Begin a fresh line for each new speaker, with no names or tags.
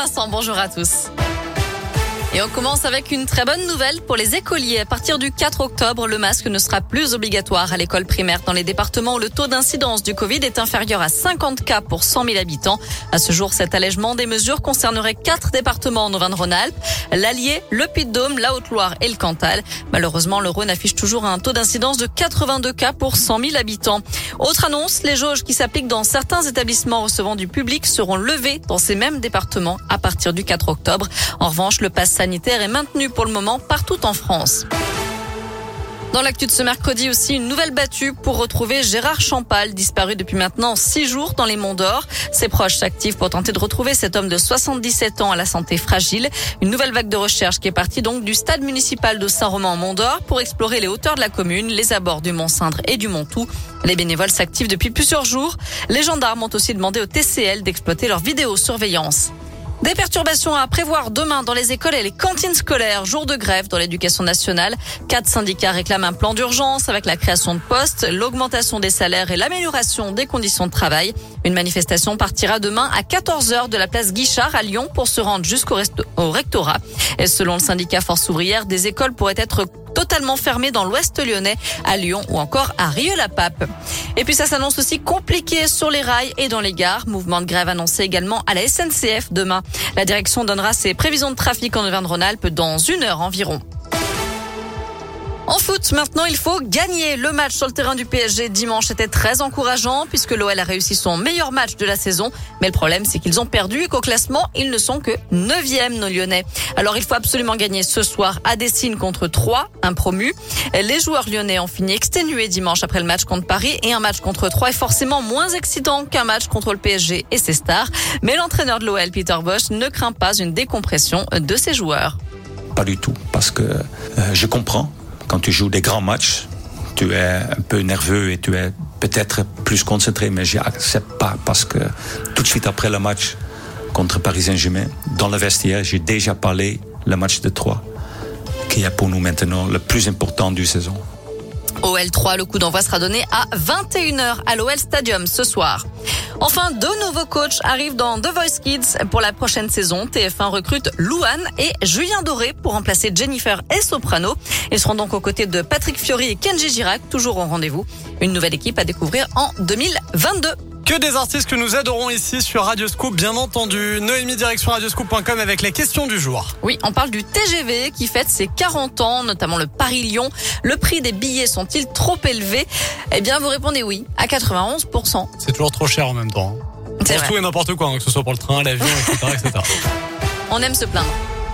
Vincent, bonjour à tous. Et on commence avec une très bonne nouvelle pour les écoliers. À partir du 4 octobre, le masque ne sera plus obligatoire à l'école primaire dans les départements où le taux d'incidence du Covid est inférieur à 50 cas pour 100 000 habitants. À ce jour, cet allègement des mesures concernerait quatre départements en Auvergne-Rhône-Alpes, l'Allier, le Puy-de-Dôme, la Haute-Loire et le Cantal. Malheureusement, le Rhône affiche toujours un taux d'incidence de 82 cas pour 100 000 habitants. Autre annonce, les jauges qui s'appliquent dans certains établissements recevant du public seront levées dans ces mêmes départements à partir du 4 octobre. En revanche, le pass sanitaire est maintenu pour le moment partout en France. Dans l'actu de ce mercredi aussi, une nouvelle battue pour retrouver Gérard Champal, disparu depuis maintenant six jours dans les Monts d'Or. Ses proches s'activent pour tenter de retrouver cet homme de 77 ans à la santé fragile. Une nouvelle vague de recherche qui est partie donc du stade municipal de Saint-Romain en Mont d'Or pour explorer les hauteurs de la commune, les abords du Mont-Cindre et du Mont-Tout. Les bénévoles s'activent depuis plusieurs jours. Les gendarmes ont aussi demandé au TCL d'exploiter leur vidéosurveillance. Des perturbations à prévoir demain dans les écoles et les cantines scolaires. Jour de grève dans l'éducation nationale. Quatre syndicats réclament un plan d'urgence avec la création de postes, l'augmentation des salaires et l'amélioration des conditions de travail. Une manifestation partira demain à 14h de la place Guichard à Lyon pour se rendre jusqu'au rectorat. Et selon le syndicat Force ouvrière, des écoles pourraient être totalement fermées dans l'ouest lyonnais, à Lyon ou encore à Rieux-la-Pape. Et puis ça s'annonce aussi compliqué sur les rails et dans les gares. Mouvement de grève annoncé également à la SNCF demain. La direction donnera ses prévisions de trafic en Auvergne-Rhône-Alpes dans une heure environ. En foot, maintenant, il faut gagner. Le match sur le terrain du PSG dimanche était très encourageant puisque l'OL a réussi son meilleur match de la saison. Mais le problème, c'est qu'ils ont perdu et qu'au classement, ils ne sont que 9e, nos Lyonnais. Alors, il faut absolument gagner ce soir à Dessine contre 3, un promu. Les joueurs lyonnais ont fini exténués dimanche après le match contre Paris et un match contre 3 est forcément moins excitant qu'un match contre le PSG et ses stars. Mais l'entraîneur de l'OL, Peter Bosch, ne craint pas une décompression de ses joueurs.
Pas du tout, parce que euh, je comprends quand tu joues des grands matchs, tu es un peu nerveux et tu es peut-être plus concentré, mais j'accepte pas parce que tout de suite après le match contre Paris Saint-Germain, dans le vestiaire, j'ai déjà parlé le match de 3, qui est pour nous maintenant le plus important du saison.
OL3, le coup d'envoi sera donné à 21h à l'OL Stadium ce soir. Enfin, deux nouveaux coachs arrivent dans The Voice Kids pour la prochaine saison. TF1 recrute Louane et Julien Doré pour remplacer Jennifer et Soprano. Ils seront donc aux côtés de Patrick Fiori et Kenji Girac, toujours au rendez-vous. Une nouvelle équipe à découvrir en 2022.
Que des artistes que nous adorons ici sur Radioscoop, bien entendu. Noémie, direction radioscoop.com avec les questions du jour.
Oui, on parle du TGV qui fête ses 40 ans, notamment le Paris-Lyon. Le prix des billets sont-ils trop élevés? Eh bien, vous répondez oui, à 91%.
C'est toujours trop cher en même temps. Pour tout et n'importe quoi, hein, que ce soit pour le train, l'avion, etc., etc.
on aime se plaindre.